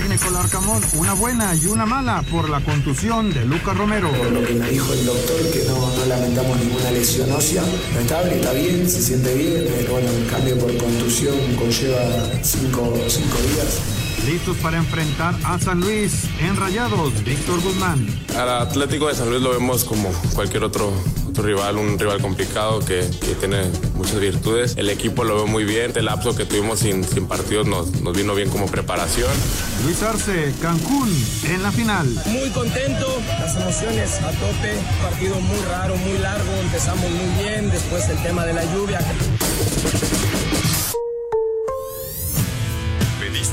técnico una buena y una mala por la contusión de Lucas Romero. Por lo que me dijo el doctor, que no, no lamentamos ninguna lesión ósea, no estable, está bien, se siente bien, pero bueno, el cambio por contusión conlleva cinco, cinco días. Listos para enfrentar a San Luis en Rayados, Víctor Guzmán. Al Atlético de San Luis lo vemos como cualquier otro, otro rival, un rival complicado que, que tiene muchas virtudes. El equipo lo veo muy bien. El lapso que tuvimos sin, sin partidos nos, nos vino bien como preparación. Luis Arce, Cancún, en la final. Muy contento, las emociones a tope. Partido muy raro, muy largo. Empezamos muy bien, después el tema de la lluvia.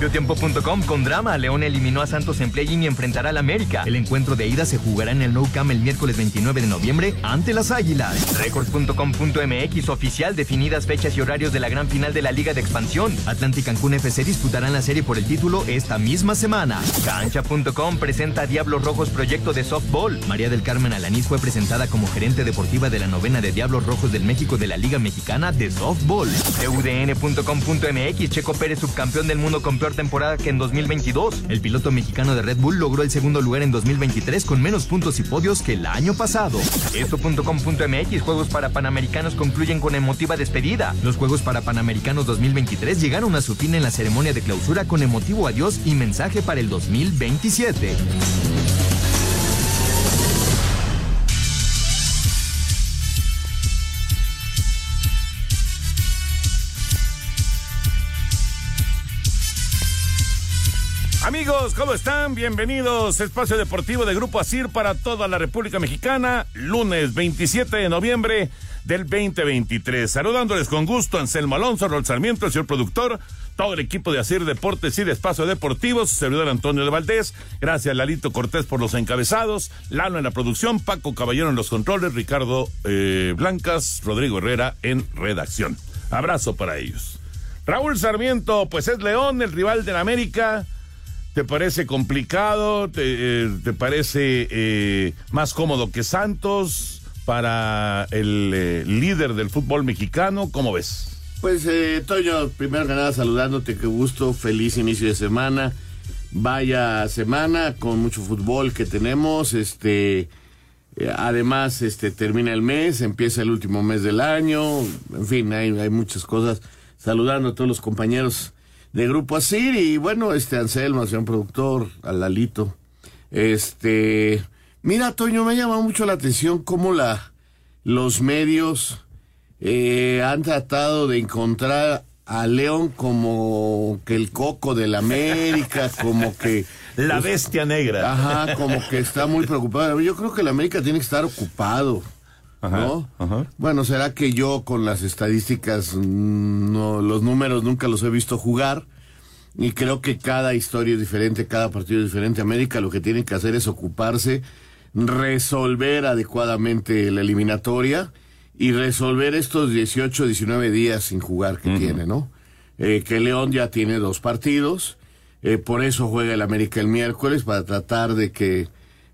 Mediotiempo.com con drama. León eliminó a Santos en play-in y enfrentará al América. El encuentro de ida se jugará en el Nou Camp el miércoles 29 de noviembre ante las Águilas. Records.com.mx oficial definidas fechas y horarios de la gran final de la Liga de Expansión. Atlántic Cancún FC disputarán la serie por el título esta misma semana. Cancha.com presenta Diablos Rojos proyecto de softball. María del Carmen Alanís fue presentada como gerente deportiva de la novena de Diablos Rojos del México de la Liga Mexicana de softball. UDN.com.mx Checo Pérez subcampeón del mundo con peor temporada que en 2022. El piloto mexicano de Red Bull logró el segundo lugar en 2023 con menos puntos y podios que el año pasado. Esto.com.mx Juegos para Panamericanos concluyen con emotiva despedida. Los Juegos para Panamericanos 2023 llegaron a su fin en la ceremonia de clausura con emotivo adiós y mensaje para el 2027. Amigos, ¿cómo están? Bienvenidos. Espacio Deportivo de Grupo Asir para toda la República Mexicana, lunes 27 de noviembre del 2023. Saludándoles con gusto Anselmo Alonso, Rol Sarmiento, el señor productor, todo el equipo de Asir Deportes y de Espacio Deportivo, su servidor Antonio de Valdés. Gracias, Lalito Cortés, por los encabezados, Lalo en la producción, Paco Caballero en los controles, Ricardo eh, Blancas, Rodrigo Herrera en redacción. Abrazo para ellos. Raúl Sarmiento, pues es León, el rival del América. ¿Te parece complicado? ¿Te, eh, parece eh, más cómodo que Santos para el eh, líder del fútbol mexicano? ¿Cómo ves? Pues, Toño, primero que nada saludándote, qué gusto, feliz inicio de semana. Vaya semana con mucho fútbol que tenemos. Este, además, este termina el mes, empieza el último mes del año. En fin, hay muchas cosas. Saludando a todos los compañeros de Grupo Asir y bueno, este Anselmo, señor productor, al Lalito. Este, mira, Toño, me ha llamado mucho la atención cómo la, los medios eh, han tratado de encontrar a León como que el coco de la América, como que... La bestia negra. Ajá, como que está muy preocupado. Yo creo que la América tiene que estar ocupado. ¿No? ajá. Bueno, será que yo con las estadísticas, mm, no, los números nunca los he visto jugar. Y creo que cada historia es diferente, cada partido es diferente. América lo que tiene que hacer es ocuparse, resolver adecuadamente la eliminatoria y resolver estos 18, 19 días sin jugar que tiene, ¿no? Eh, que León ya tiene dos partidos, eh, por eso juega el América el miércoles, para tratar de que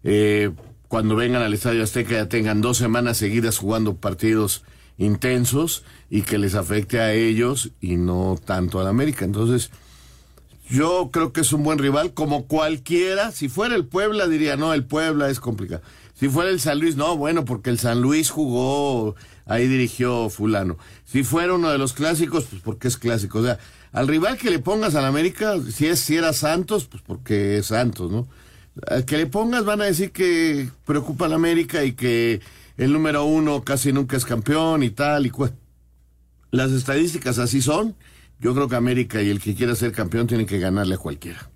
eh, cuando vengan al Estadio Azteca ya tengan dos semanas seguidas jugando partidos intensos y que les afecte a ellos y no tanto al América. Entonces, yo creo que es un buen rival, como cualquiera. Si fuera el Puebla, diría, no, el Puebla es complicado. Si fuera el San Luis, no, bueno, porque el San Luis jugó, ahí dirigió fulano. Si fuera uno de los clásicos, pues porque es clásico. O sea, al rival que le pongas al América, si es si era Santos, pues porque es Santos, ¿no? Al que le pongas van a decir que preocupa al América y que el número uno casi nunca es campeón y tal y cual. Las estadísticas así son. Yo creo que América y el que quiera ser campeón tiene que ganarle a cualquiera.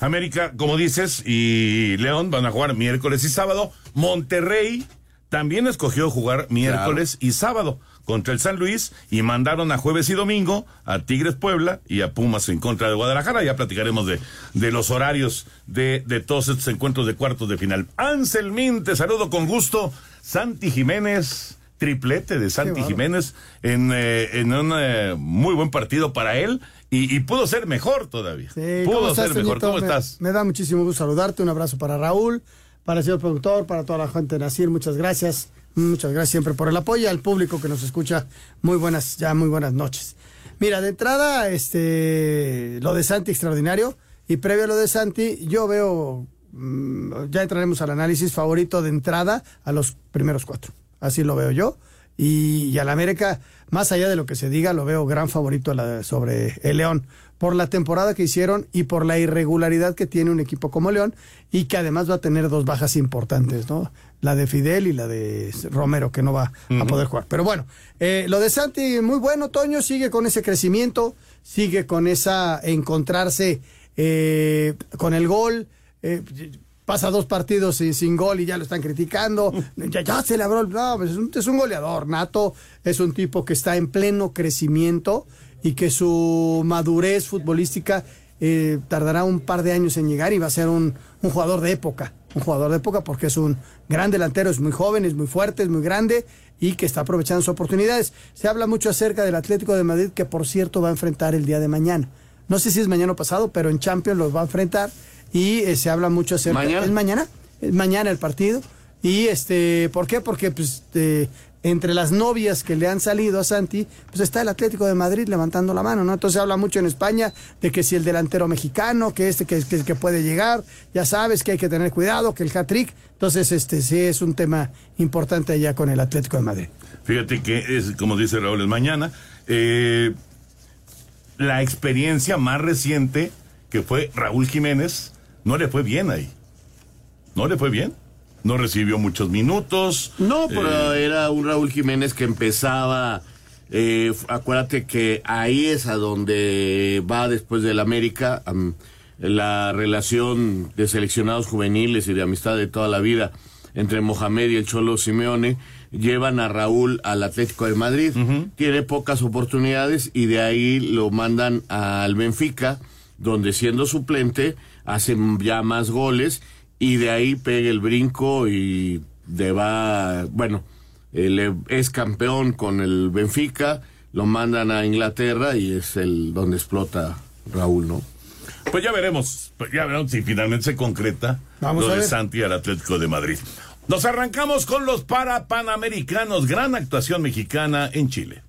América, como dices, y León van a jugar miércoles y sábado. Monterrey también escogió jugar miércoles y sábado contra el San Luis y mandaron a jueves y domingo a Tigres Puebla y a Pumas en contra de Guadalajara. Ya platicaremos de, de los horarios de, de todos estos encuentros de cuartos de final. Anselmín, te saludo con gusto. Santi Jiménez, triplete de Santi Jiménez en, eh, en un eh, muy buen partido para él y, y pudo ser mejor todavía. Sí, pudo ¿cómo ser estás, mejor. ¿Cómo Me- estás? Me da muchísimo gusto saludarte. Un abrazo para Raúl, para el señor productor, para toda la gente de Nacir. Muchas gracias. Muchas gracias siempre por el apoyo al público que nos escucha. Muy buenas, ya muy buenas noches. Mira, de entrada, este, lo de Santi extraordinario. Y previo a lo de Santi, yo veo, mm, ya entraremos al análisis favorito de entrada a los primeros cuatro. Así lo veo yo. Y, y al América, más allá de lo que se diga, lo veo gran favorito sobre el León. Por la temporada que hicieron y por la irregularidad que tiene un equipo como León y que además va a tener dos bajas importantes, ¿no? La de Fidel y la de Romero, que no va a poder jugar. Pero bueno, eh, lo de Santi, muy bueno, Toño, sigue con ese crecimiento, sigue con esa encontrarse eh, con el gol. eh, pasa dos partidos sin, sin gol y ya lo están criticando. Ya, ya se le abrió el. No, pues es, un, es un goleador nato, es un tipo que está en pleno crecimiento y que su madurez futbolística eh, tardará un par de años en llegar y va a ser un, un jugador de época. Un jugador de época porque es un gran delantero, es muy joven, es muy fuerte, es muy grande y que está aprovechando sus oportunidades. Se habla mucho acerca del Atlético de Madrid, que por cierto va a enfrentar el día de mañana. No sé si es mañana o pasado, pero en Champions los va a enfrentar y eh, se habla mucho acerca. ¿Mañana? ¿Es mañana? Es mañana el partido. Y este, ¿por qué? Porque pues eh, entre las novias que le han salido a Santi, pues está el Atlético de Madrid levantando la mano, ¿no? Entonces habla mucho en España de que si el delantero mexicano, que este que, que, que puede llegar, ya sabes que hay que tener cuidado, que el hat-trick. Entonces, este sí es un tema importante allá con el Atlético de Madrid. Fíjate que es, como dice Raúl, es mañana. eh, la experiencia más reciente que fue Raúl Jiménez, no le fue bien ahí. No le fue bien. No recibió muchos minutos. No, pero Eh, era un Raúl Jiménez que empezaba. eh, acuérdate que ahí es a donde va después del América am, la relación de seleccionados juveniles y de amistad de toda la vida entre Mohamed y el Cholo Simeone. Llevan a Raúl al Atlético de Madrid. Tiene pocas oportunidades y de ahí lo mandan al Benfica, donde siendo suplente hacen ya más goles y de ahí pega el brinco y de va, bueno, él es campeón con el Benfica, lo mandan a Inglaterra y es el donde explota Raúl, ¿no? Pues ya veremos, pues ya veremos si finalmente se concreta Vamos lo a de ver. Santi al Atlético de Madrid. Nos arrancamos con los parapanamericanos, gran actuación mexicana en Chile.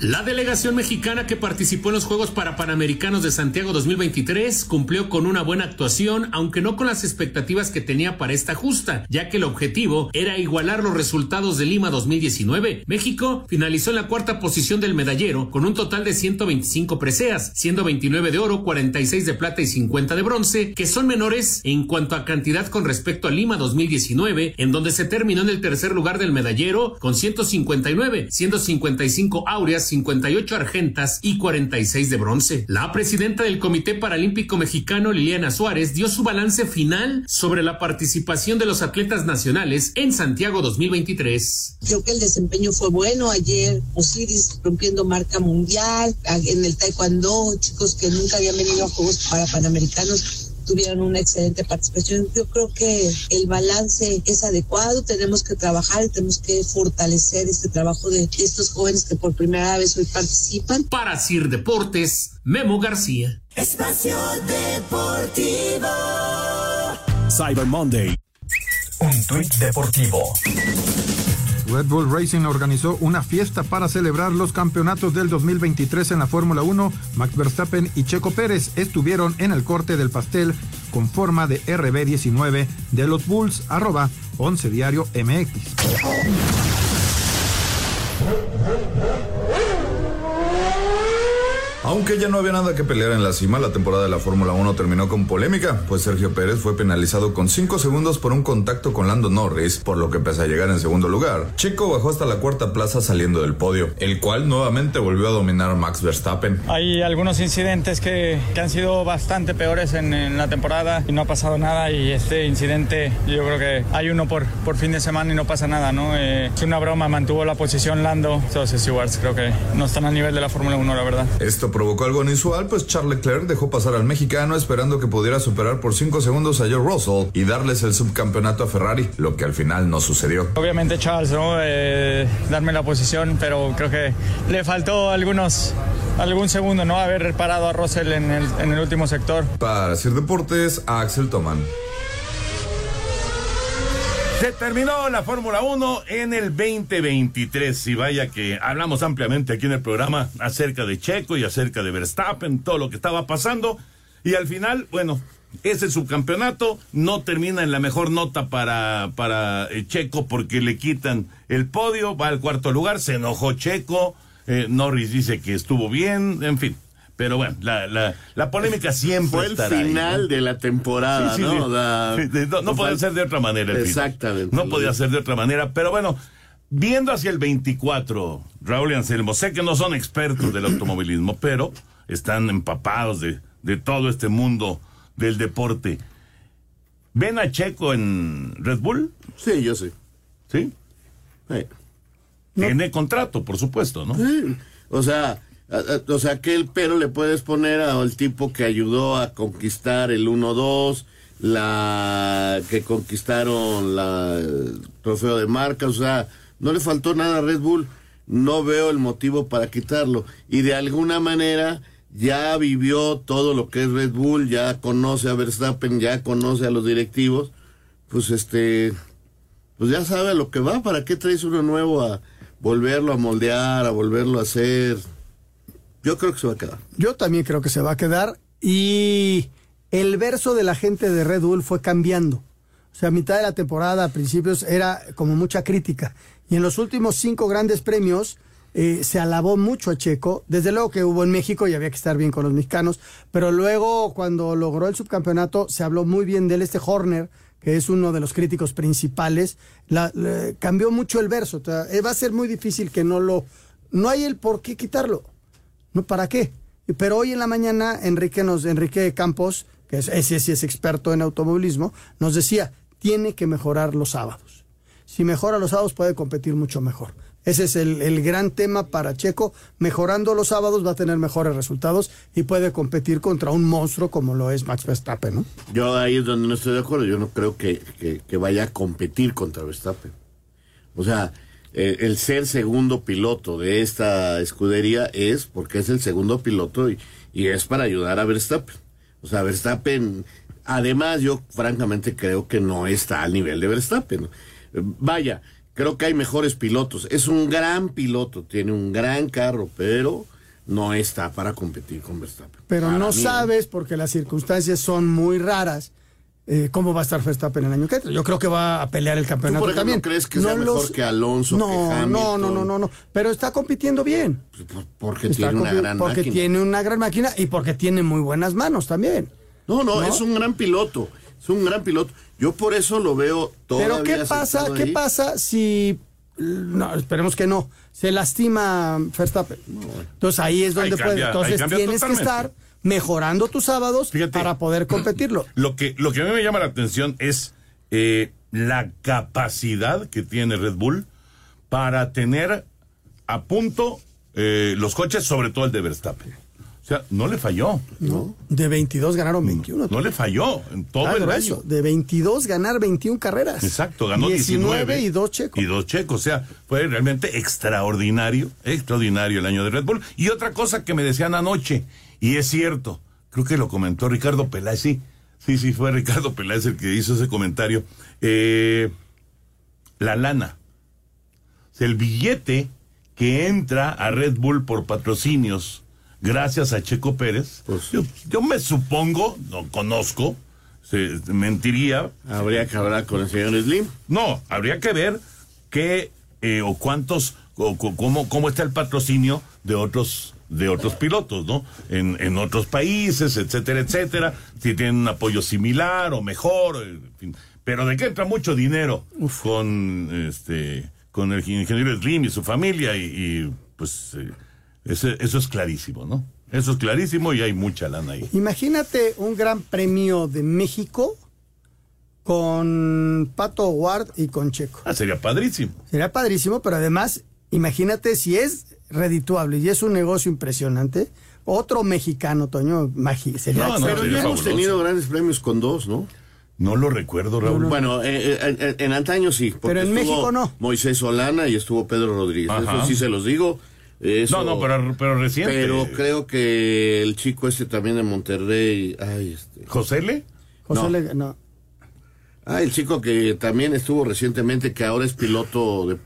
La delegación mexicana que participó en los Juegos Parapanamericanos de Santiago 2023 cumplió con una buena actuación, aunque no con las expectativas que tenía para esta justa, ya que el objetivo era igualar los resultados de Lima 2019. México finalizó en la cuarta posición del medallero con un total de 125 preseas, siendo 29 de oro, 46 de plata y 50 de bronce, que son menores en cuanto a cantidad con respecto a Lima 2019, en donde se terminó en el tercer lugar del medallero con 159, siendo 55 áureas, 58 argentas y 46 de bronce. La presidenta del Comité Paralímpico Mexicano, Liliana Suárez, dio su balance final sobre la participación de los atletas nacionales en Santiago 2023. Creo que el desempeño fue bueno ayer. Osiris rompiendo marca mundial. En el taekwondo, chicos que nunca habían venido a Juegos para Panamericanos tuvieron una excelente participación. Yo creo que el balance es adecuado. Tenemos que trabajar y tenemos que fortalecer este trabajo de estos jóvenes que por primera vez hoy participan. Para Sir Deportes, Memo García. Espacio Deportivo. Cyber Monday. Un tuit deportivo. Red Bull Racing organizó una fiesta para celebrar los campeonatos del 2023 en la Fórmula 1. Max Verstappen y Checo Pérez estuvieron en el corte del pastel con forma de RB19 de los Bulls, arroba 11 diario MX. Aunque ya no había nada que pelear en la cima, la temporada de la Fórmula 1 terminó con polémica, pues Sergio Pérez fue penalizado con 5 segundos por un contacto con Lando Norris, por lo que pese a llegar en segundo lugar, Checo bajó hasta la cuarta plaza saliendo del podio, el cual nuevamente volvió a dominar Max Verstappen. Hay algunos incidentes que, que han sido bastante peores en, en, la temporada y no ha pasado nada y este incidente yo creo que hay uno por, por fin de semana y no pasa nada, ¿no? Eh, es una broma, mantuvo la posición Lando, entonces Stewards creo que no están a nivel de la Fórmula 1, la verdad. Esto provocó algo inusual, pues Charles Leclerc dejó pasar al mexicano esperando que pudiera superar por 5 segundos a Joe Russell y darles el subcampeonato a Ferrari, lo que al final no sucedió. Obviamente Charles, ¿no? Eh, darme la posición, pero creo que le faltó algunos algún segundo, ¿no? Haber parado a Russell en el, en el último sector. Para Sir Deportes, Axel Toman. Se terminó la Fórmula 1 en el 2023 y vaya que hablamos ampliamente aquí en el programa acerca de Checo y acerca de Verstappen, todo lo que estaba pasando y al final, bueno, ese subcampeonato no termina en la mejor nota para, para eh, Checo porque le quitan el podio, va al cuarto lugar, se enojó Checo, eh, Norris dice que estuvo bien, en fin. Pero bueno, la, la, la polémica siempre Fue el ahí, final ¿no? de la temporada, Sí, sí, ¿no? sí. Sí, de- no, no podía ser de otra manera. el final. Exactamente. No podía ser de otra manera. Pero bueno, viendo hacia el 24, Raúl y Anselmo, sé que no son expertos del automovilismo, pero están empapados de, de todo este mundo del deporte. ¿Ven a Checo en Red Bull? Sí, yo sé. ¿Sí? Tiene contrato, por supuesto, ¿no? Sí. O sea, o sea, ¿qué pero le puedes poner al tipo que ayudó a conquistar el 1-2, la que conquistaron la el trofeo de marca, o sea, no le faltó nada a Red Bull. No veo el motivo para quitarlo. Y de alguna manera ya vivió todo lo que es Red Bull, ya conoce a Verstappen, ya conoce a los directivos. Pues este, pues ya sabe a lo que va. ¿Para qué traes uno nuevo a volverlo a moldear, a volverlo a hacer? Yo creo que se va a quedar. Yo también creo que se va a quedar y el verso de la gente de Red Bull fue cambiando. O sea, a mitad de la temporada, a principios, era como mucha crítica. Y en los últimos cinco grandes premios eh, se alabó mucho a Checo. Desde luego que hubo en México y había que estar bien con los mexicanos. Pero luego, cuando logró el subcampeonato, se habló muy bien de él, este Horner, que es uno de los críticos principales. La- le- cambió mucho el verso. Eh, va a ser muy difícil que no lo... No hay el por qué quitarlo. ¿No? ¿Para qué? Pero hoy en la mañana, Enrique, nos, Enrique Campos, que es, es experto en automovilismo, nos decía, tiene que mejorar los sábados. Si mejora los sábados puede competir mucho mejor. Ese es el, el gran tema para Checo. Mejorando los sábados va a tener mejores resultados y puede competir contra un monstruo como lo es Max Verstappen, ¿no? Yo ahí es donde no estoy de acuerdo. Yo no creo que- que vaya a competir contra Verstappen. O sea, eh, el ser segundo piloto de esta escudería es porque es el segundo piloto y, y es para ayudar a Verstappen. O sea, Verstappen, además yo francamente creo que no está al nivel de Verstappen. Vaya, creo que hay mejores pilotos. Es un gran piloto, tiene un gran carro, pero no está para competir con Verstappen. Pero Para no mí, sabes, porque las circunstancias son muy raras, eh, cómo va a estar Verstappen el año que entra. Yo creo que va a pelear el campeonato por ejemplo, también. crees que sea mejor que Alonso, no, que No, Hamilton? no, no, no, no. Pero está compitiendo bien. Porque Está tiene una gran Porque máquina. tiene una gran máquina y porque tiene muy buenas manos también. No, no, es un gran piloto. Es un gran piloto. Yo por eso lo veo todavía Pero ¿qué pasa? ¿Qué ahí. pasa si no, esperemos que no, se lastima Verstappen? Entonces ahí es donde Ahí puede. cambia- Entonces tienes totalmente. que estar mejorando tus sábados para poder competirlo. Lo que, lo que a mí me llama la atención es eh, la capacidad que tiene Red Bull para tener a punto eh, los coches, sobre todo el de Verstappen. O sea, no le falló. ¿no? De 22 ganaron 21. No le falló en todo Ah, el año. De 22 ganar 21 carreras. Exacto, ganó 19, y dos checos. Y dos checos, o sea, fue realmente extraordinario, extraordinario el año de Red Bull. Y otra cosa que me decían anoche, y es cierto, creo que lo comentó Ricardo Peláez, sí, sí, sí, fue Ricardo Peláez el que hizo ese comentario. Eh, la lana, O sea, el billete que entra a Red Bull por patrocinios gracias a Checo Pérez, yo, yo me supongo, no conozco, se, mentiría. Habría que hablar con el señor Slim. No, habría que ver qué eh, o cuántos, o, cómo, cómo está el patrocinio de otros de otros pilotos, ¿no? En, en otros países, etcétera, etcétera, si tienen un apoyo similar o mejor, en fin. Pero de que entra mucho dinero con este con el ingeniero Slim y su familia y, y, pues eh, ese- eso es clarísimo, ¿no? Eso es clarísimo y hay mucha lana ahí. Imagínate un gran premio de México con Pato Ward y con Checo. Ah, sería padrísimo. Sería padrísimo, pero además, imagínate si es redituable y es un negocio impresionante. Otro mexicano, Toño, magi- sería No, no, pero ya hemos tenido grandes premios con dos, ¿no? No lo recuerdo, Raúl. Bueno, eh, eh, en, en antaño sí. porque Pero en estuvo México no. Moisés Solana y estuvo Pedro Rodríguez. Ajá. Eso sí se los digo. Eso- No, no, pero, pero reciente. Pero creo que el chico este también de Monterrey. Ay, este. ¿José Le? José no. Le- no. Ah, el chico que también estuvo recientemente, que ahora es piloto de.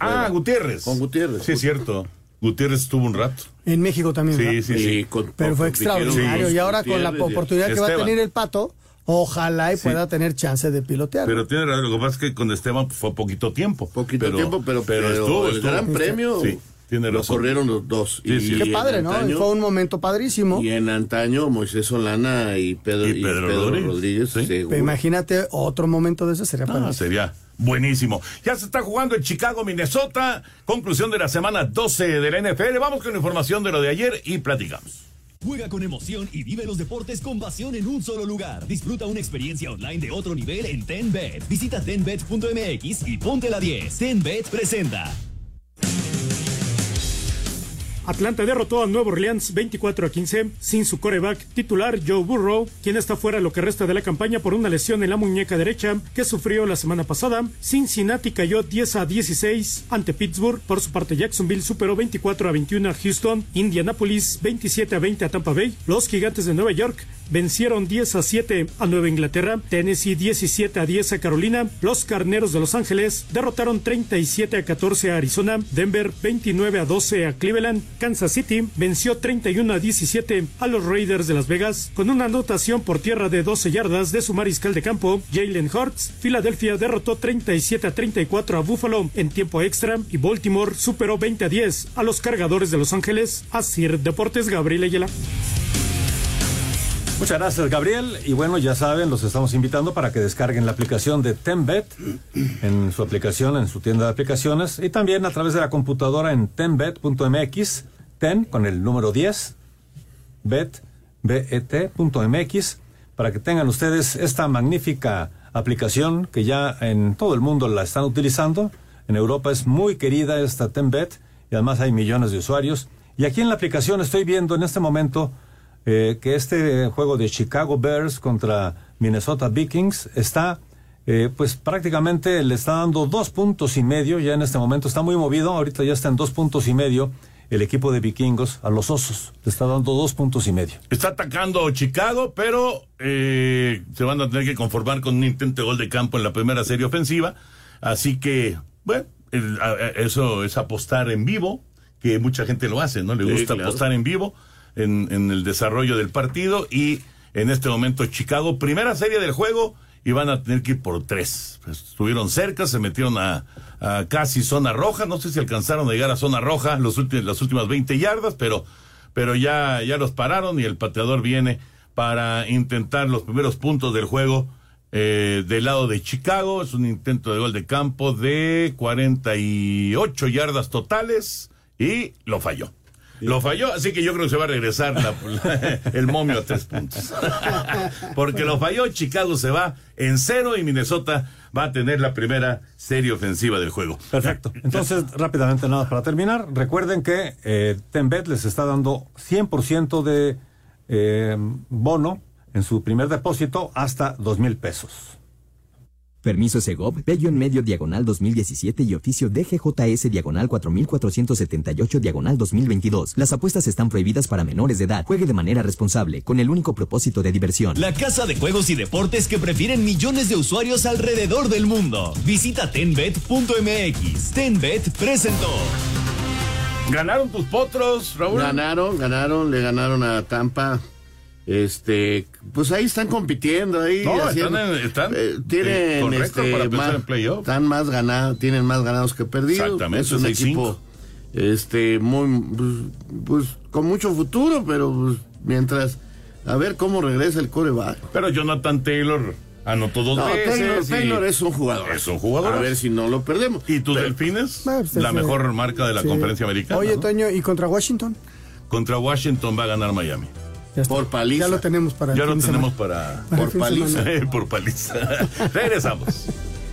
Ah. Gutiérrez. Con Gutiérrez. Sí, es cierto. Gutiérrez estuvo un rato. En México también. Sí, ¿verdad? sí, sí. Y con- Pero fue extraordinario. y ahora con la y- oportunidad que va a tener el Pato, ojalá y Sí. pueda tener chance de pilotear. Pero tiene razón, lo que pasa es que con Esteban fue poquito tiempo. Poquito tiempo, pero, pero estuvo, el estuvo. gran premio Sí, tiene lo corrieron los dos. Sí, sí. Qué padre, ¿no? antaño- Fue un momento padrísimo. Y en antaño Moisés Solana y Pedro, Y y Pedro Rodríguez, Rodríguez. sí. seguro. Pero imagínate otro momento de ese sería Ah, padre. sería buenísimo. Ya se está jugando en Chicago, Minnesota. Conclusión de la semana 12 de la NFL. Vamos con información de lo de ayer y platicamos. Juega con emoción y vive los deportes con pasión en un solo lugar. Disfruta una experiencia online de otro nivel en TenBet. Visita tenbet.mx y ponte la 10. TenBet presenta. Atlanta derrotó a Nuevo Orleans 24 a 15 sin su coreback titular Joe Burrow, quien está fuera lo que resta de la campaña por una lesión en la muñeca derecha que sufrió la semana pasada. Cincinnati cayó 10 a 16 ante Pittsburgh. Por su parte, Jacksonville superó 24 a 21 a Houston. Indianapolis 27 a 20 a Tampa Bay. Los Gigantes de Nueva York vencieron 10 a 7 a Nueva Inglaterra. Tennessee 17 a 10 a Carolina. Los Carneros de Los Ángeles derrotaron 37 a 14 a Arizona. Denver 29 a 12 a Cleveland. Kansas City venció 31 a 17 a los Raiders de Las Vegas con una anotación por tierra de 12 yardas de su mariscal de campo, Jalen Hurts. Filadelfia derrotó 37 a 34 a Buffalo en tiempo extra y Baltimore superó 20 a 10 a los cargadores de Los Ángeles. Así Deportes Gabriel Ayala. Muchas gracias, Gabriel. Y bueno, ya saben, los estamos invitando para que descarguen la aplicación de TenBet en su aplicación, en su tienda de aplicaciones, y también a través de la computadora en tenbet.mx, ten con el número 10, bet, bet.mx, para que tengan ustedes esta magnífica aplicación que ya en todo el mundo la están utilizando. En Europa es muy querida esta TenBet y además hay millones de usuarios. Y aquí en la aplicación estoy viendo en este momento eh, que este juego de Chicago Bears contra Minnesota Vikings está, eh, pues prácticamente le está dando dos puntos y medio, ya en este momento está muy movido, ahorita ya está en dos puntos y medio el equipo de vikingos a los osos, le está dando dos puntos y medio. Está atacando Chicago, pero eh, se van a tener que conformar con un intento de gol de campo en la primera serie ofensiva. Así que, bueno, el- a- a- eso es apostar en vivo, que mucha gente lo hace, ¿no? Le Sí, gusta claro. apostar en vivo en, en el desarrollo del partido y en este momento Chicago, primera serie del juego y van a tener que ir por tres. Pues, estuvieron cerca, se metieron a, casi zona roja, no sé si alcanzaron a llegar a zona roja los últimos, las últimas 20 yardas, pero, pero ya, ya los pararon y el pateador viene para intentar los primeros puntos del juego eh, del lado de Chicago. Es un intento de gol de campo de 48 yardas totales y lo falló. Lo falló, así que yo creo que se va a regresar la- la- el momio a tres puntos. Porque lo falló, Chicago se va en cero y Minnesota va a tener la primera serie ofensiva del juego. Perfecto. Entonces, rápidamente nada para terminar, recuerden que eh, Tenbet les está dando 100% de eh, bono en su primer depósito hasta dos mil pesos. Permiso Segov, Bello en medio diagonal 2017 y oficio DGJS diagonal 4478 diagonal 2022. Las apuestas están prohibidas para menores de edad. Juegue de manera responsable, con el único propósito de diversión. La casa de juegos y deportes que prefieren millones de usuarios alrededor del mundo. Visita tenbet.mx. Tenbet presentó. ¿Ganaron tus potros, Raúl? Ganaron, ganaron, le ganaron a Tampa. Este, pues ahí están compitiendo ahí. No, haciendo- están en- están, eh, tienen eh, este, para más- en playoff. están más ganados, tienen más ganados que perdidos. Exactamente, es un 6-5. equipo este, muy, pues, pues, con mucho futuro, pero pues, mientras, a ver cómo regresa el coreback. Pero Jonathan Taylor anotó dos No, veces. Taylor, y- Taylor es un jugador. Es un jugador. A ver si no lo perdemos. ¿Y tus delfines? Ah, pues, la sí. mejor marca de la Sí. conferencia americana. Oye, ¿no? Toño, ¿y contra Washington? Contra Washington va a ganar Miami. Ya está. Por paliza. Ya lo tenemos para Ya lo tenemos semana. para. De semana. Por paliza. Regresamos.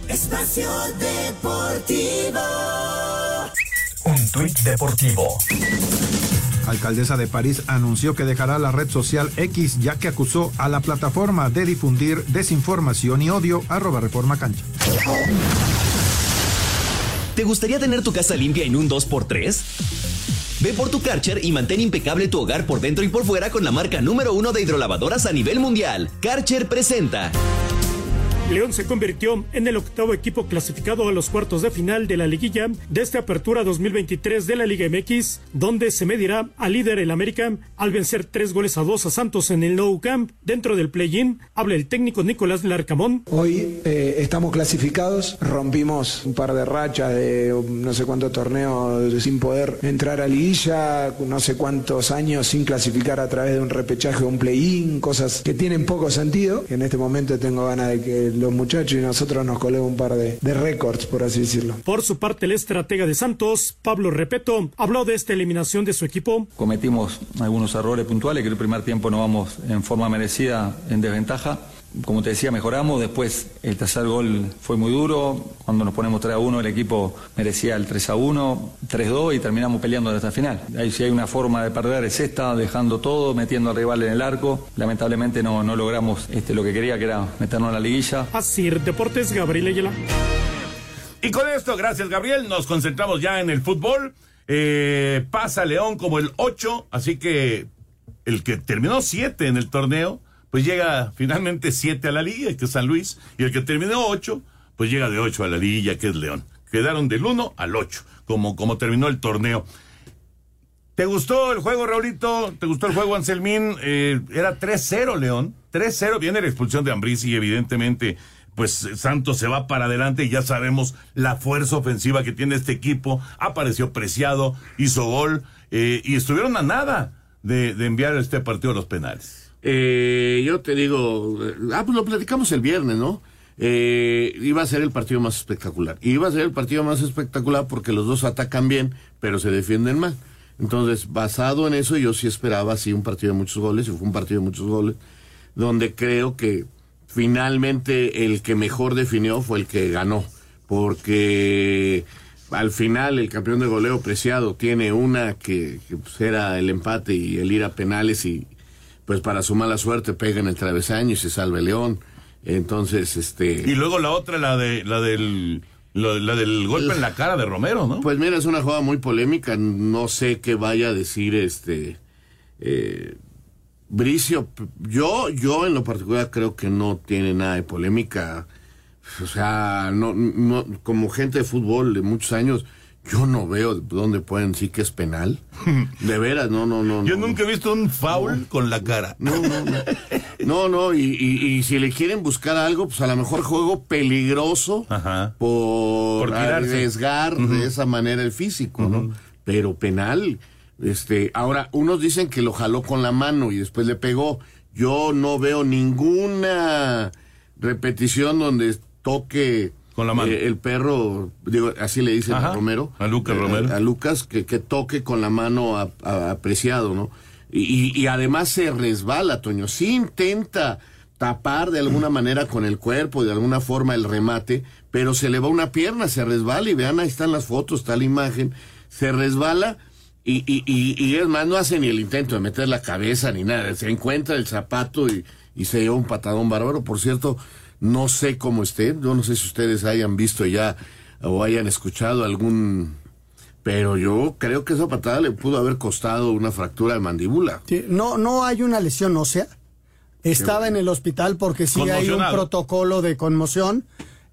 Espacio Deportivo. Un tuit deportivo. Alcaldesa de París anunció que dejará la red social X ya que acusó a la plataforma de difundir desinformación y odio. Arroba Reforma Cancha. ¿Te gustaría tener tu casa limpia en un 2x3? Ve por tu Karcher y mantén impecable tu hogar por dentro y por fuera con la marca número uno de hidrolavadoras a nivel mundial. Karcher presenta. León se convirtió en el octavo equipo clasificado a los cuartos de final de la liguilla de esta apertura 2023 de la Liga MX, donde se medirá al líder el América al vencer tres goles a dos a Santos en el Nou Camp dentro del play-in. Habla el técnico Nicolás Larcamón. Hoy eh, estamos clasificados, rompimos un par de rachas de no sé cuántos torneos sin poder entrar a liguilla, no sé cuántos años sin clasificar a través de un repechaje o un play-in, cosas que tienen poco sentido. En este momento tengo ganas de que los muchachos y nosotros nos colemos un par de, de récords, por así decirlo. Por su parte, el estratega de Santos, Pablo Repeto, habló de esta eliminación de su equipo. Cometimos algunos errores puntuales, que el primer tiempo no vamos en forma merecida en desventaja. Como te decía, mejoramos. Después el tercer gol fue muy duro. Cuando nos ponemos 3 a 1, el equipo merecía el 3 a 1, 3 2 y terminamos peleando hasta el final. Ahí si hay una forma de perder es esta, dejando todo, metiendo al rival en el arco. Lamentablemente no, no logramos este, lo que quería, que era meternos en la liguilla. Así, Deportes, Gabriel Ayala. Y con esto, gracias Gabriel, nos concentramos ya en el fútbol. Eh, pasa León como el 8, así que el que terminó 7 en el torneo, pues llega finalmente 7 a la liga, que es San Luis, y el que terminó 8, pues llega de 8 a la liga, que es León. Quedaron del 1 al 8, como, como terminó el torneo. ¿Te gustó el juego, Raulito? ¿Te gustó el juego, Anselmín? Eh, era 3-0, León. 3-0. Viene la expulsión de Ambriz y evidentemente, pues Santos se va para adelante y ya sabemos la fuerza ofensiva que tiene este equipo. Apareció preciado, hizo gol eh, y estuvieron a nada de, de enviar este partido a los penales. Eh, yo te digo, ah, pues lo platicamos el viernes, ¿no? Eh, iba a ser el partido más espectacular. Iba a ser el partido más espectacular porque los dos atacan bien, pero se defienden mal. Entonces, basado en eso, yo sí esperaba así un partido de muchos goles, y fue un partido de muchos goles, donde creo que finalmente el que mejor definió fue el que ganó, porque al final el campeón de goleo preciado tiene una que, que, pues, era el empate y el ir a penales y pues para su mala suerte pega en el travesaño y se salva el León. Entonces, este... Y luego la otra, la de la del la del golpe en la cara de Romero, ¿no? Pues mira, es una jugada muy polémica. No sé qué vaya a decir este eh, Bricio. Yo, yo en lo particular creo que no tiene nada de polémica. O sea, no, no, como gente de fútbol de muchos años, yo no veo dónde pueden decir que es penal. De veras, no, no, no. Yo no, nunca he visto un foul con la cara. No, no, no. No, no, y, y- y si le quieren buscar algo, pues a lo mejor juego peligroso por, Por tirarse. arriesgar de esa manera el físico, ¿no? Pero penal, este, ahora, unos dicen que lo jaló con la mano y después le pegó. Yo no veo ninguna repetición donde toque Con la mano. eh, el perro, digo, así le dicen Ajá, a Romero. a Lucas eh, Romero. a Lucas que, que toque con la mano a- a- apreciado, ¿no? Y, y- y además se resbala, Toño. Sí intenta tapar de alguna manera con el cuerpo, de alguna forma el remate, pero se le va una pierna, se resbala y vean, ahí están las fotos, está la imagen, se resbala y, y, y, y es más, no hace ni el intento de meter la cabeza ni nada, se encuentra el zapato y, y se lleva un patadón bárbaro. Por cierto, no sé cómo esté, yo no sé si ustedes hayan visto ya o hayan escuchado algún pero yo creo que esa patada le pudo haber costado una fractura de mandíbula. Sí, no, no hay una lesión ósea. Estaba en el hospital porque sí hay un protocolo de conmoción.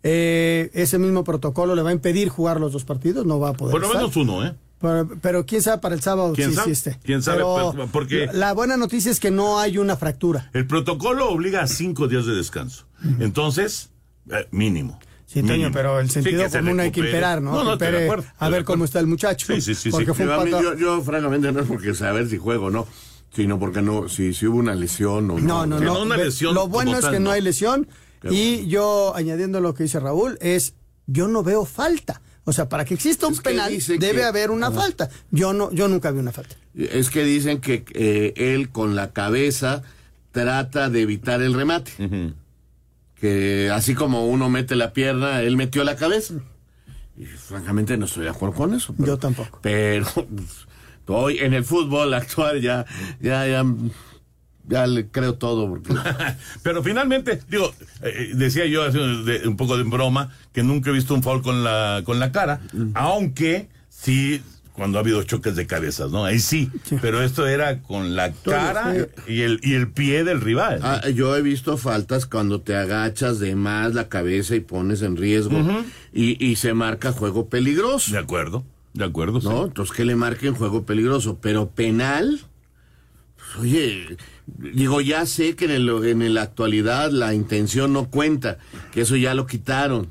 Eh, ese mismo protocolo le va a impedir jugar los dos partidos, no va a poder. Por lo menos uno, ¿eh? Pero, pero quién sabe para el sábado ¿Quién sí sabe? existe. ¿Quién sabe? Pero Pues, porque- La buena noticia es que no hay una fractura. El protocolo obliga a cinco días de descanso. Entonces, eh, mínimo. Sí, Toño, pero el Sí, sentido se común hay que imperar, ¿no? No, no, de impere acuerdo, a ver de cómo está el muchacho. Sí, sí, sí, Porque sí. fue un pato- yo, yo, francamente no es porque saber si juego o no, sino porque no, si, si hubo una lesión o No, no, no. una lesión Lo bueno es que no no. hay lesión. Y yo, añadiendo lo que dice Raúl, es yo no veo falta. O sea, para que exista un Es que penal, debe que- haber una falta. Yo no, yo nunca vi una falta. Es que dicen que eh, él con la cabeza trata de evitar el remate. Que así como uno mete la pierna, él metió la cabeza. Y francamente no estoy de acuerdo con eso. Yo tampoco. Pero pues, hoy en el fútbol actual ya, ya, ya, ya le creo todo. Porque... Pero finalmente, digo, eh, decía yo hace un, de- un poco de broma que nunca he visto un foul con la, con la cara, aunque sí, cuando ha habido choques de cabezas, ¿no? Ahí sí, pero esto era con la cara y el, y el pie del rival. ¿no? Ah, yo he visto faltas cuando te agachas de más la cabeza y pones en riesgo Ujú. y, y se marca juego peligroso. De acuerdo, de acuerdo. ¿No? sí. Entonces que le marquen juego peligroso, pero penal. Oye, digo, ya sé que en, el, en la actualidad la intención no cuenta, que eso ya lo quitaron.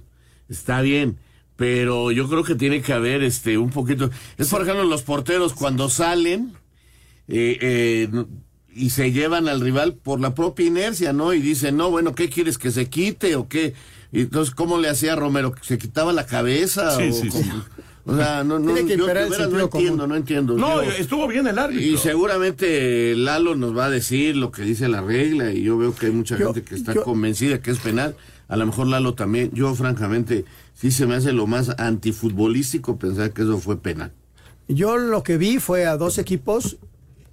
Está bien, pero yo creo que tiene que haber este un poquito. Es por ejemplo los porteros cuando salen eh, eh, y se llevan al rival por la propia inercia, ¿no? Y dicen, no, bueno, ¿qué quieres que se quite o qué? Y entonces, ¿cómo le hacía Romero? ¿Se quitaba la cabeza? Sí, o, sí, cómo? sí. O sea, no, no, Tiene que yo de veras no entiendo, no entiendo. No, estuvo bien el árbitro. y seguramente Lalo nos va a decir lo que dice la regla y yo veo que hay mucha Yo- gente que está yo- convencida que es penal. A lo mejor Lalo también. Yo francamente sí se me hace lo más antifutbolístico pensar que eso fue penal. Yo lo que vi fue a dos equipos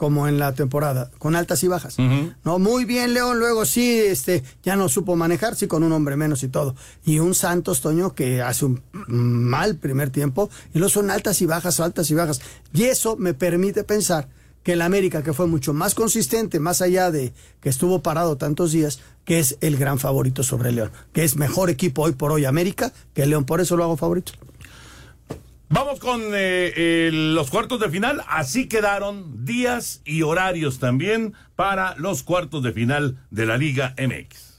como en la temporada, con altas y bajas. No, muy bien, León, luego sí, este, ya no supo manejar, sí, con un hombre menos y todo. Y un Santos, Toño, que hace un mal primer tiempo, y luego son altas y bajas, altas y bajas. Y eso me permite pensar que el América, que fue mucho más consistente, más allá de que estuvo parado tantos días, que es el gran favorito sobre León, que es mejor equipo hoy por hoy América que León, por eso lo hago favorito. Vamos con eh, el- los cuartos de final. Así quedaron días y horarios también para los cuartos de final de la Liga MX.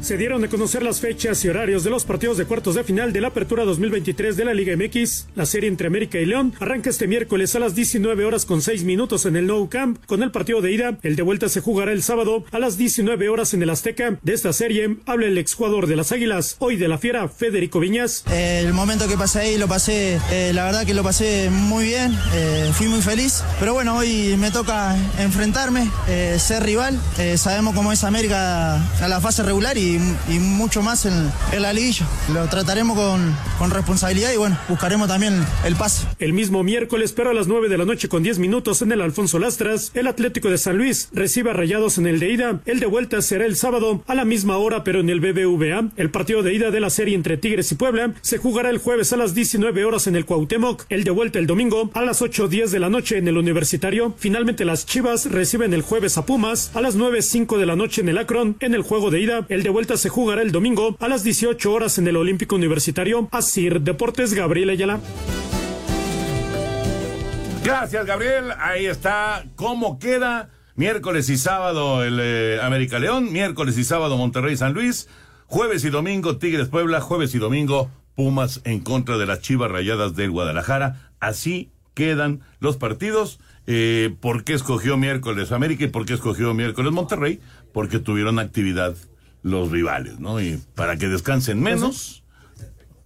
Se dieron a conocer las fechas y horarios de los partidos de cuartos de final de la Apertura 2023 de la Liga MX. La serie entre América y León arranca este miércoles a las 19 horas con 6 minutos en el Nou Camp con el partido de ida. El de vuelta se jugará el sábado a las 19 horas en el Azteca. De esta serie habla el exjugador de las Águilas, hoy de la Fiera, Federico Viñas. El momento que pasé ahí lo pasé, eh, la verdad que lo pasé muy bien, eh, fui muy feliz, pero bueno, hoy me toca enfrentarme, eh, ser rival, sabemos cómo es América a la fase regular y, y mucho más en, en la. Lo trataremos con, con responsabilidad y bueno, buscaremos también el pase. El mismo miércoles, pero a las 9 de la noche con 10 minutos en el Alfonso Lastras, el Atlético de San Luis recibe a Rayados en el de ida. El de vuelta será el sábado a la misma hora, pero en el BBVA. El partido de ida de la serie entre Tigres y Puebla se jugará el jueves a las 19 horas en el Cuauhtémoc. El de vuelta el domingo a las 8.10 de la noche en el Universitario. Finalmente las Chivas reciben el jueves a Pumas a las 9.05 de la noche en el Akron. En el juego de ida, el de se jugará el domingo a las 18 horas en el Olímpico Universitario. Asir Deportes Gabriel Ayala. Gracias, Gabriel. Ahí está cómo queda miércoles y sábado el eh, América León, miércoles y sábado Monterrey San Luis, jueves y domingo Tigres Puebla, jueves y domingo Pumas en contra de las Chivas Rayadas del Guadalajara. Así quedan los partidos. Eh, ¿Por qué escogió miércoles América y por qué escogió miércoles Monterrey? Porque tuvieron actividad los rivales, ¿no? Y para que descansen menos,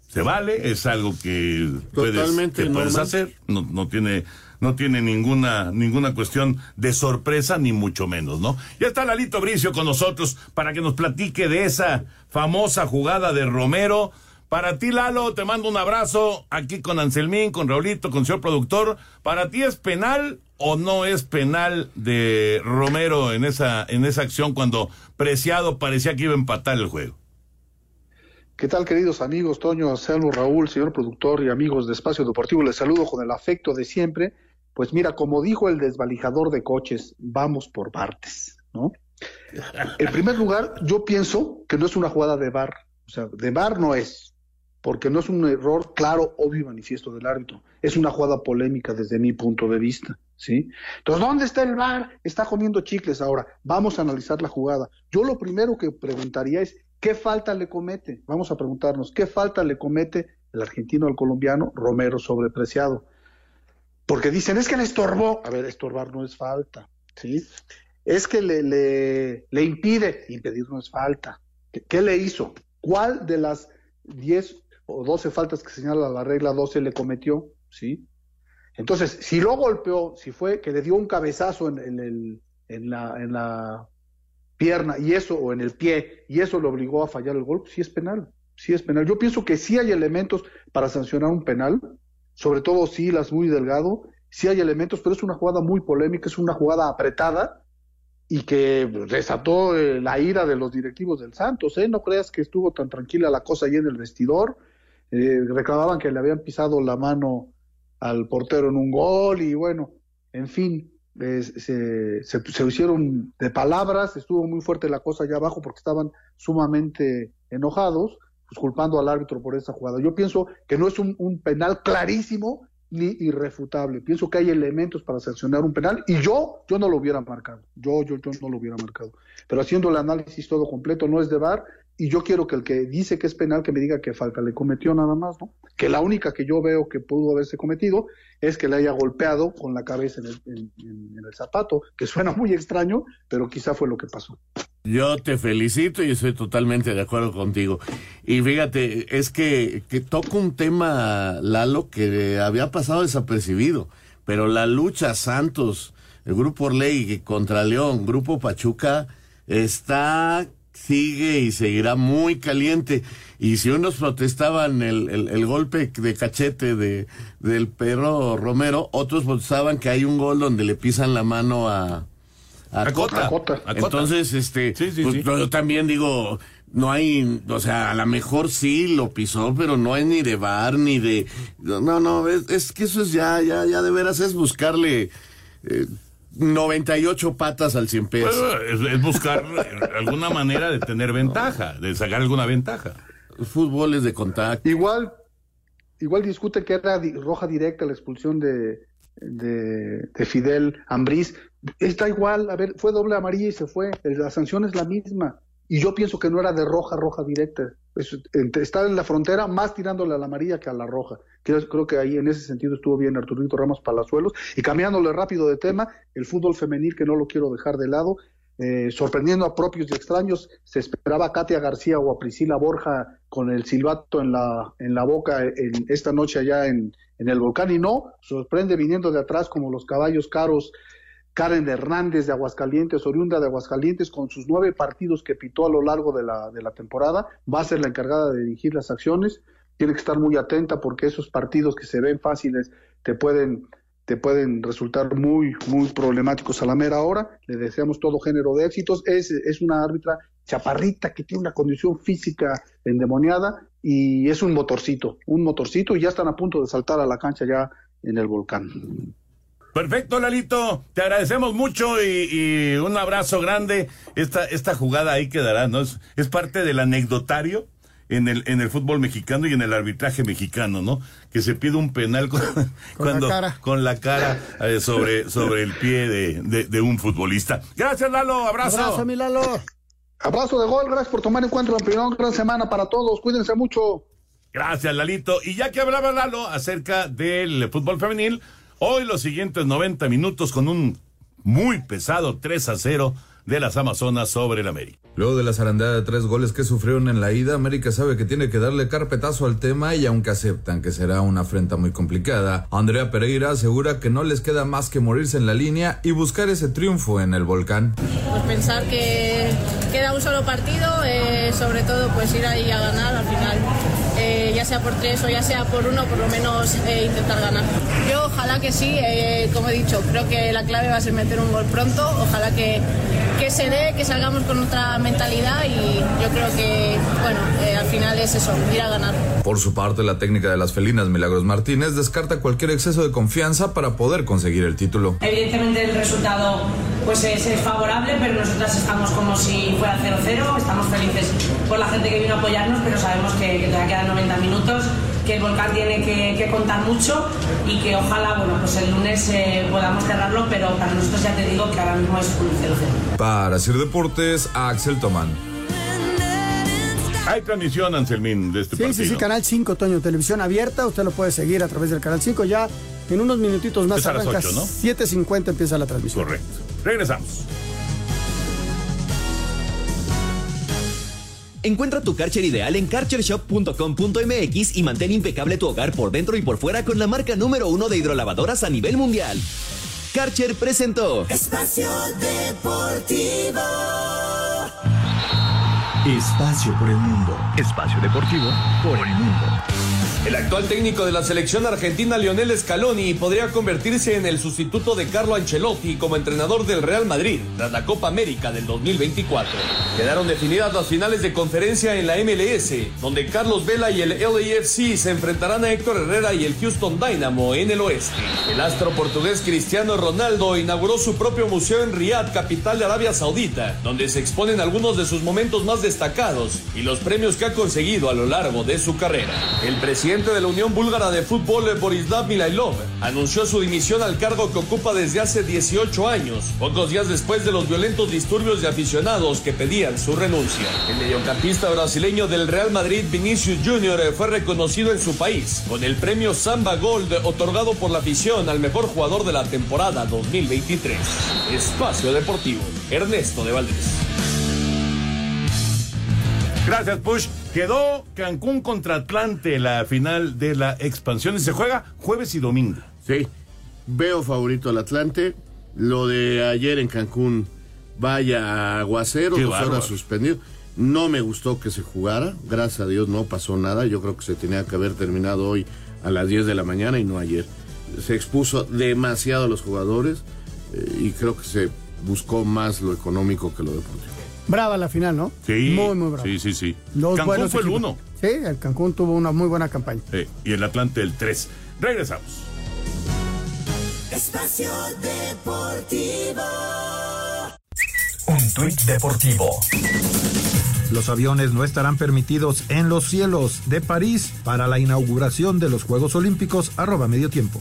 se vale, es algo que puedes, que puedes hacer, no, no tiene, no tiene ninguna, ninguna cuestión de sorpresa, ni mucho menos, ¿no? Ya está Lalito Bricio con nosotros para que nos platique de esa famosa jugada de Romero. Para ti, Lalo, te mando un abrazo aquí con Anselmín, con Raulito, con señor productor. ¿Para ti es penal o no es penal de Romero en esa, en esa acción cuando Preciado parecía que iba a empatar el juego? ¿Qué tal, queridos amigos? Toño, Anselmo, Raúl, señor productor y amigos de Espacio Deportivo, les saludo con el afecto de siempre. Pues mira, como dijo el desvalijador de coches, vamos por partes, ¿no? En primer lugar, yo pienso que no es una jugada de bar, o sea, de bar no es, porque no es un error claro, obvio y manifiesto del árbitro. Es una jugada polémica desde mi punto de vista. ¿Sí? Entonces, ¿dónde está el VAR? Está comiendo chicles ahora. Vamos a analizar la jugada. Yo lo primero que preguntaría es, ¿qué falta le comete? Vamos a preguntarnos, ¿qué falta le comete el argentino al colombiano Romero sobrepreciado? Porque dicen, es que le estorbó. A ver, estorbar no es falta, ¿sí? Es que le, le, impide, impedir no es falta. ¿Qué, ¿Qué, le hizo? ¿Cuál de las 10 o 12 faltas que señala la regla 12 le cometió? ¿Sí? Entonces, si lo golpeó, si fue que le dio un cabezazo en, la, pierna y eso, o en el pie, y eso lo obligó a fallar el gol, sí es penal, sí es penal. Yo pienso que sí hay elementos para sancionar un penal, sobre todo si las muy delgado, sí hay elementos, pero es una jugada muy polémica, es una jugada apretada y que desató eh, la ira de los directivos del Santos, ¿eh? No creas que estuvo tan tranquila la cosa ahí en el vestidor, eh, reclamaban que le habían pisado la mano al portero en un gol y bueno, en fin, se, se, hicieron de palabras, estuvo muy fuerte la cosa allá abajo porque estaban sumamente enojados, pues culpando al árbitro por esa jugada. Yo pienso que no es un, un penal clarísimo ni irrefutable. Pienso que hay elementos para sancionar un penal y yo, yo no lo hubiera marcado. Yo, yo, yo no lo hubiera marcado. Pero haciendo el análisis todo completo, no es de VAR y yo quiero que el que dice que es penal que me diga que falta le cometió nada más, ¿no? Que la única que yo veo que pudo haberse cometido es que le haya golpeado con la cabeza en el, en, en el zapato, que suena muy extraño, pero quizá fue lo que pasó. Yo te felicito y estoy totalmente de acuerdo contigo. Y fíjate, es que, que toca un tema, Lalo, que había pasado desapercibido, pero la lucha Santos, el Grupo Orley contra León, Grupo Pachuca, está sigue y seguirá muy caliente. Y si unos protestaban el, el, el, golpe de cachete de, del perro Romero, otros protestaban que hay un gol donde le pisan la mano a, a, a Cota. Cota. Entonces, este, sí, sí, pues, sí. yo también digo, no hay, o sea, a lo mejor sí lo pisó, pero no hay ni de bar ni de, no, no, es, es que eso es ya, ya, ya de veras es buscarle. Eh, 98 patas al 100 pesos. Pues, es, es, buscar alguna manera de tener ventaja, de sacar alguna ventaja. Fútbol es de contacto. Igual, igual discute que era roja directa la expulsión de, de, de Fidel Ambriz. Está igual, a ver, fue doble amarilla y se fue. La sanción es la misma. Y yo pienso que no era de roja, roja directa. Es, está en la frontera más tirándole a la amarilla que a la roja. Creo, que ahí en ese sentido estuvo bien Arturito Ramos Palazuelos. Y cambiándole rápido de tema, el fútbol femenil, que no lo quiero dejar de lado, eh, sorprendiendo a propios y extraños, se esperaba a Katia García o a Priscila Borja con el silbato en la, en la boca en, esta noche allá en, en el volcán. Y no, sorprende viniendo de atrás como los caballos caros Karen Hernández de Aguascalientes, oriunda de Aguascalientes, con sus nueve partidos que pitó a lo largo de la, de la temporada, va a ser la encargada de dirigir las acciones. Tiene que estar muy atenta porque esos partidos que se ven fáciles te pueden, te pueden resultar muy, muy problemáticos a la mera hora. Le deseamos todo género de éxitos. Es, es una árbitra chaparrita que tiene una condición física endemoniada y es un motorcito, un motorcito y ya están a punto de saltar a la cancha ya en el volcán. Perfecto, Lalito. Te agradecemos mucho y, y, un abrazo grande. Esta, esta jugada ahí quedará, ¿no? Es, es parte del anecdotario en el, en el fútbol mexicano y en el arbitraje mexicano, ¿no? Que se pide un penal con, con cuando, la cara, con la cara eh, sobre, sobre el pie de, de, de, un futbolista. Gracias, Lalo. Abrazo. Abrazo, mi Lalo. Abrazo de gol. Gracias por tomar en cuenta Gran semana para todos. Cuídense mucho. Gracias, Lalito. Y ya que hablaba Lalo acerca del fútbol femenil, Hoy los siguientes 90 minutos con un muy pesado 3 a 0 de las Amazonas sobre el América. Luego de la zarandeada de tres goles que sufrieron en la ida, América sabe que tiene que darle carpetazo al tema y aunque aceptan que será una afrenta muy complicada, Andrea Pereira asegura que no les queda más que morirse en la línea y buscar ese triunfo en el volcán. Pues pensar que queda un solo partido, eh, sobre todo pues ir ahí a ganar al final. Eh, ya sea por tres o ya sea por uno, por lo menos eh, intentar ganar. Yo ojalá que sí, eh, como he dicho, creo que la clave va a ser meter un gol pronto, ojalá que, que se dé, que salgamos con otra mentalidad y yo creo que, bueno, eh, al final es eso, ir a ganar. Por su parte, la técnica de las felinas Milagros Martínez descarta cualquier exceso de confianza para poder conseguir el título. Evidentemente el resultado pues es, es favorable, pero nosotras estamos como si fuera 0-0, estamos felices por la gente que vino a apoyarnos, pero sabemos que, que todavía quedan 90 minutos que el volcán tiene que, que contar mucho y que ojalá, bueno, pues el lunes eh, podamos cerrarlo, pero para nosotros ya te digo que ahora mismo es un 0-0. Para Sir Deportes, Axel Tomán. Hay transmisión, Anselmín, de este Sí, partido. sí, sí, Canal 5, Toño, televisión abierta. Usted lo puede seguir a través del Canal 5. Ya en unos minutitos más Es a las arranca. 8, ¿no? 7.50 empieza la transmisión. Correcto. Regresamos. Encuentra tu Karcher ideal en karchershop.com.mx y mantén impecable tu hogar por dentro y por fuera con la marca número uno de hidrolavadoras a nivel mundial. Karcher presentó Espacio Deportivo. Espacio por el Mundo. Espacio Deportivo por el mundo. El actual técnico de la selección argentina, Lionel Scaloni, podría convertirse en el sustituto de Carlo Ancelotti como entrenador del Real Madrid tras la Copa América del 2024. Quedaron definidas las finales de conferencia en la MLS, donde Carlos Vela y el LAFC se enfrentarán a Héctor Herrera y el Houston Dynamo en el oeste. El astro portugués Cristiano Ronaldo inauguró su propio museo en Riyadh, capital de Arabia Saudita, donde se exponen algunos de sus momentos más destacados y los premios que ha conseguido a lo largo de su carrera. El presidente de la Unión Búlgara de Fútbol, Borislav Milailov, anunció su dimisión al cargo que ocupa desde hace 18 años, pocos días después de los violentos disturbios de aficionados que pedían su renuncia. El mediocampista brasileño del Real Madrid, Vinicius Jr., fue reconocido en su país con el premio Samba Gold otorgado por la afición al mejor jugador de la temporada 2023. Espacio Deportivo, Ernesto de Valdés. Gracias, Push. Quedó Cancún contra Atlante la final de la expansión y se juega jueves y domingo. Sí, veo favorito al Atlante. Lo de ayer en Cancún, vaya aguacero, Qué dos bárbaro. horas suspendido. No me gustó que se jugara, gracias a Dios no pasó nada. Yo creo que se tenía que haber terminado hoy a las 10 de la mañana y no ayer. Se expuso demasiado a los jugadores eh, y creo que se buscó más lo económico que lo deportivo. Brava la final, ¿no? Sí. Muy, muy brava. Sí, sí, sí. Dos Cancún buenos fue el uno. Sí, el Cancún tuvo una muy buena campaña. Sí, y el Atlante el 3. Regresamos. Espacio Deportivo. Un tuit deportivo. Los aviones no estarán permitidos en los cielos de París para la inauguración de los Juegos Olímpicos. Arroba medio tiempo.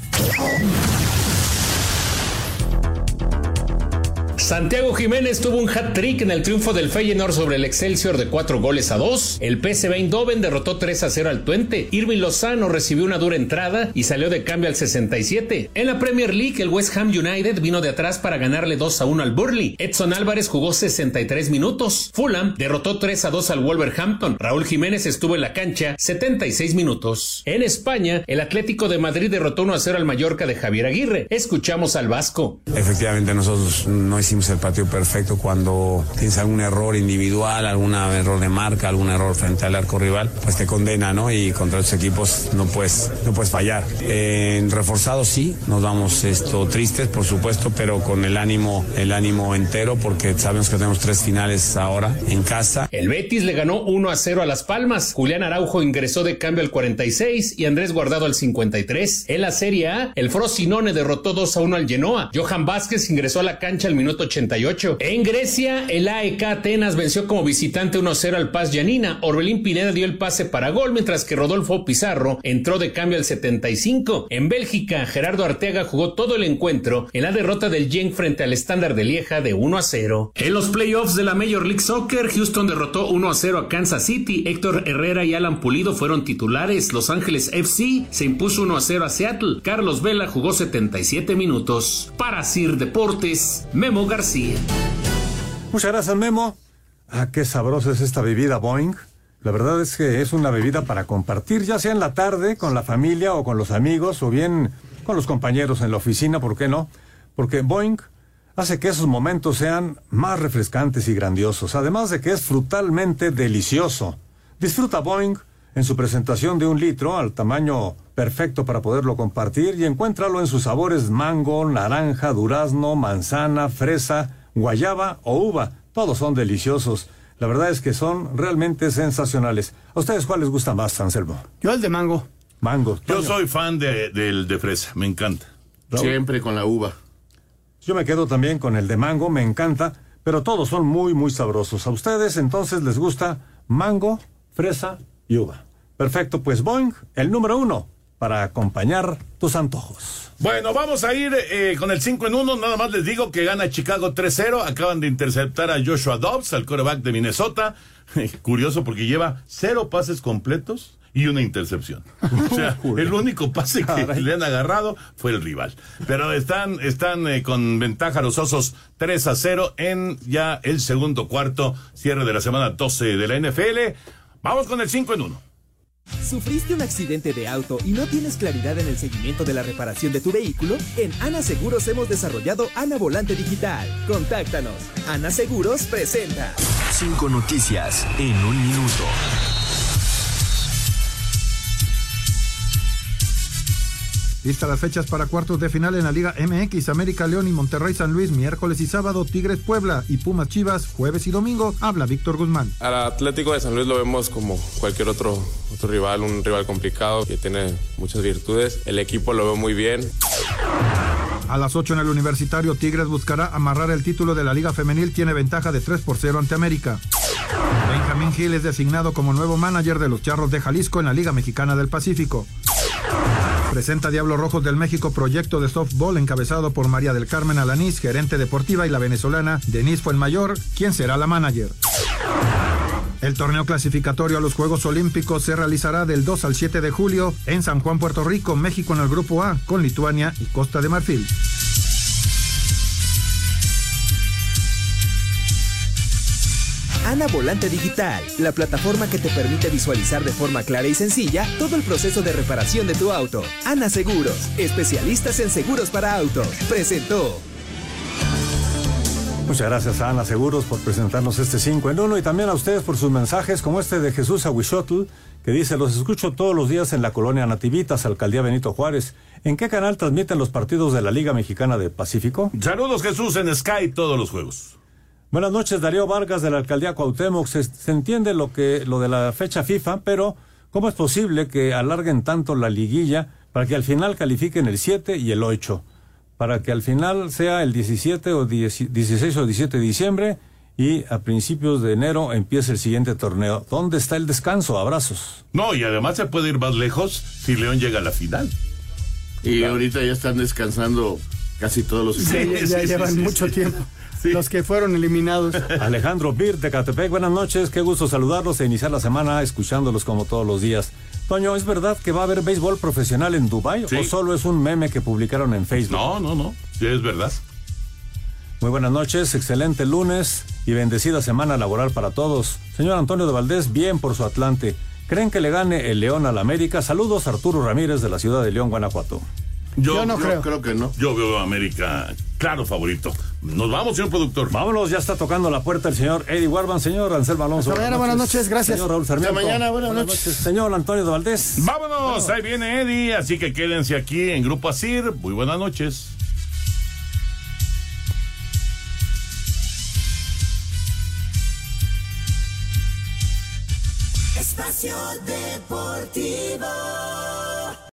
Santiago Jiménez tuvo un hat-trick en el triunfo del Feyenoord sobre el Excelsior de 4 goles a 2. El PSV Eindhoven derrotó 3 a 0 al Twente. Irving Lozano recibió una dura entrada y salió de cambio al 67. En la Premier League, el West Ham United vino de atrás para ganarle 2 a 1 al Burley. Edson Álvarez jugó 63 minutos. Fulham derrotó 3 a 2 al Wolverhampton. Raúl Jiménez estuvo en la cancha 76 minutos. En España, el Atlético de Madrid derrotó 1 a 0 al Mallorca de Javier Aguirre. Escuchamos al Vasco. Efectivamente, nosotros no hicimos el partido perfecto cuando tienes algún error individual, algún error de marca, algún error frente al arco rival, pues te condena, ¿no? Y contra estos equipos no puedes, no puedes fallar. En reforzado sí, nos vamos esto tristes, por supuesto, pero con el ánimo, el ánimo entero, porque sabemos que tenemos tres finales ahora en casa. El Betis le ganó 1 a 0 a Las Palmas. Julián Araujo ingresó de cambio al 46 y Andrés Guardado al 53. En la Serie A, el Frosinone derrotó 2 a 1 al Genoa. Johan Vázquez ingresó a la cancha al minuto 88. En Grecia, el AEK Atenas venció como visitante 1 a 0 al Paz Yanina. Orbelín Pineda dio el pase para gol, mientras que Rodolfo Pizarro entró de cambio al 75. En Bélgica, Gerardo Arteaga jugó todo el encuentro en la derrota del Genk frente al estándar de Lieja de 1 a 0. En los playoffs de la Major League Soccer, Houston derrotó 1 a 0 a Kansas City. Héctor Herrera y Alan Pulido fueron titulares. Los Ángeles FC se impuso 1 a 0 a Seattle. Carlos Vela jugó 77 minutos. Para Sir Deportes, Memo García. Muchas gracias, Memo. Ah, qué sabrosa es esta bebida Boeing. La verdad es que es una bebida para compartir, ya sea en la tarde con la familia o con los amigos, o bien con los compañeros en la oficina, ¿por qué no? Porque Boeing hace que esos momentos sean más refrescantes y grandiosos, además de que es frutalmente delicioso. Disfruta Boeing en su presentación de un litro al tamaño perfecto para poderlo compartir y encuéntralo en sus sabores mango, naranja, durazno, manzana, fresa, guayaba o uva. Todos son deliciosos. La verdad es que son realmente sensacionales. ¿A ustedes cuál les gusta más, Anselmo? Yo el de mango. Mango. Yo soy fan de, del de fresa, me encanta. Siempre con la uva. Yo me quedo también con el de mango, me encanta, pero todos son muy, muy sabrosos. ¿A ustedes entonces les gusta mango, fresa y uva? Perfecto, pues Boeing, el número uno para acompañar tus antojos. Bueno, vamos a ir eh, con el 5 en 1. Nada más les digo que gana Chicago 3-0. Acaban de interceptar a Joshua Dobbs, al quarterback de Minnesota. Curioso porque lleva cero pases completos y una intercepción. O sea, el único pase que le han agarrado fue el rival. Pero están, están eh, con ventaja los osos 3 a 0 en ya el segundo cuarto, cierre de la semana 12 de la NFL. Vamos con el 5 en 1. ¿Sufriste un accidente de auto y no tienes claridad en el seguimiento de la reparación de tu vehículo? En Ana Seguros hemos desarrollado Ana Volante Digital. Contáctanos. Ana Seguros presenta. Cinco noticias en un minuto. Listas las fechas para cuartos de final en la Liga MX, América León y Monterrey San Luis, miércoles y sábado, Tigres Puebla y Pumas Chivas, jueves y domingo, habla Víctor Guzmán. Al Atlético de San Luis lo vemos como cualquier otro, otro rival, un rival complicado que tiene muchas virtudes. El equipo lo veo muy bien. A las 8 en el Universitario, Tigres buscará amarrar el título de la Liga Femenil, tiene ventaja de 3 por 0 ante América. Benjamín Gil es designado como nuevo manager de los Charros de Jalisco en la Liga Mexicana del Pacífico. Presenta Diablos Rojos del México proyecto de softball encabezado por María del Carmen Alanís, gerente deportiva, y la venezolana Denise Fuenmayor, quien será la manager. El torneo clasificatorio a los Juegos Olímpicos se realizará del 2 al 7 de julio en San Juan, Puerto Rico, México en el Grupo A, con Lituania y Costa de Marfil. Ana Volante Digital, la plataforma que te permite visualizar de forma clara y sencilla todo el proceso de reparación de tu auto. Ana Seguros, especialistas en seguros para autos, presentó. Muchas gracias a Ana Seguros por presentarnos este 5 en 1 y también a ustedes por sus mensajes como este de Jesús Aguishotl que dice, los escucho todos los días en la colonia Nativitas, Alcaldía Benito Juárez. ¿En qué canal transmiten los partidos de la Liga Mexicana del Pacífico? Saludos Jesús en Sky todos los juegos. Buenas noches, Darío Vargas de la Alcaldía Cuauhtémoc. Se, se entiende lo que lo de la fecha FIFA, pero ¿cómo es posible que alarguen tanto la liguilla para que al final califiquen el 7 y el 8? Para que al final sea el 17 o 10 16 o 17 de diciembre y a principios de enero empiece el siguiente torneo. ¿Dónde está el descanso? Abrazos. No, y además se puede ir más lejos si León llega a la final. Y ahorita ya están descansando casi todos los Sí, equipos. ya llevan mucho tiempo. Los que fueron eliminados. Alejandro Bir de Catepec, buenas noches, qué gusto saludarlos e iniciar la semana escuchándolos como todos los días. Toño, ¿es verdad que va a haber béisbol profesional en Dubái Sí. o solo es un meme que publicaron en Facebook? No, no, no, sí es verdad. Muy buenas noches, excelente lunes y bendecida semana laboral para todos. Señor Antonio de Valdés, bien por su Atlante. ¿Creen que le gane el León al América? Saludos, Arturo Ramírez de la ciudad de León, Guanajuato. Yo, no creo. Creo que no. Yo veo a América, claro, favorito. Nos vamos, señor productor. Vámonos, ya está tocando la puerta el señor Eddie Warman, señor Anselmo Alonso. Hasta mañana, buenas noches, gracias. Señor Raúl Sarmiento. Hasta mañana, buenas noches. Señor Antonio de Valdés. Vámonos, ahí viene Eddie, así que quédense aquí en Grupo Asir. Muy buenas noches. Espacio Deportivo.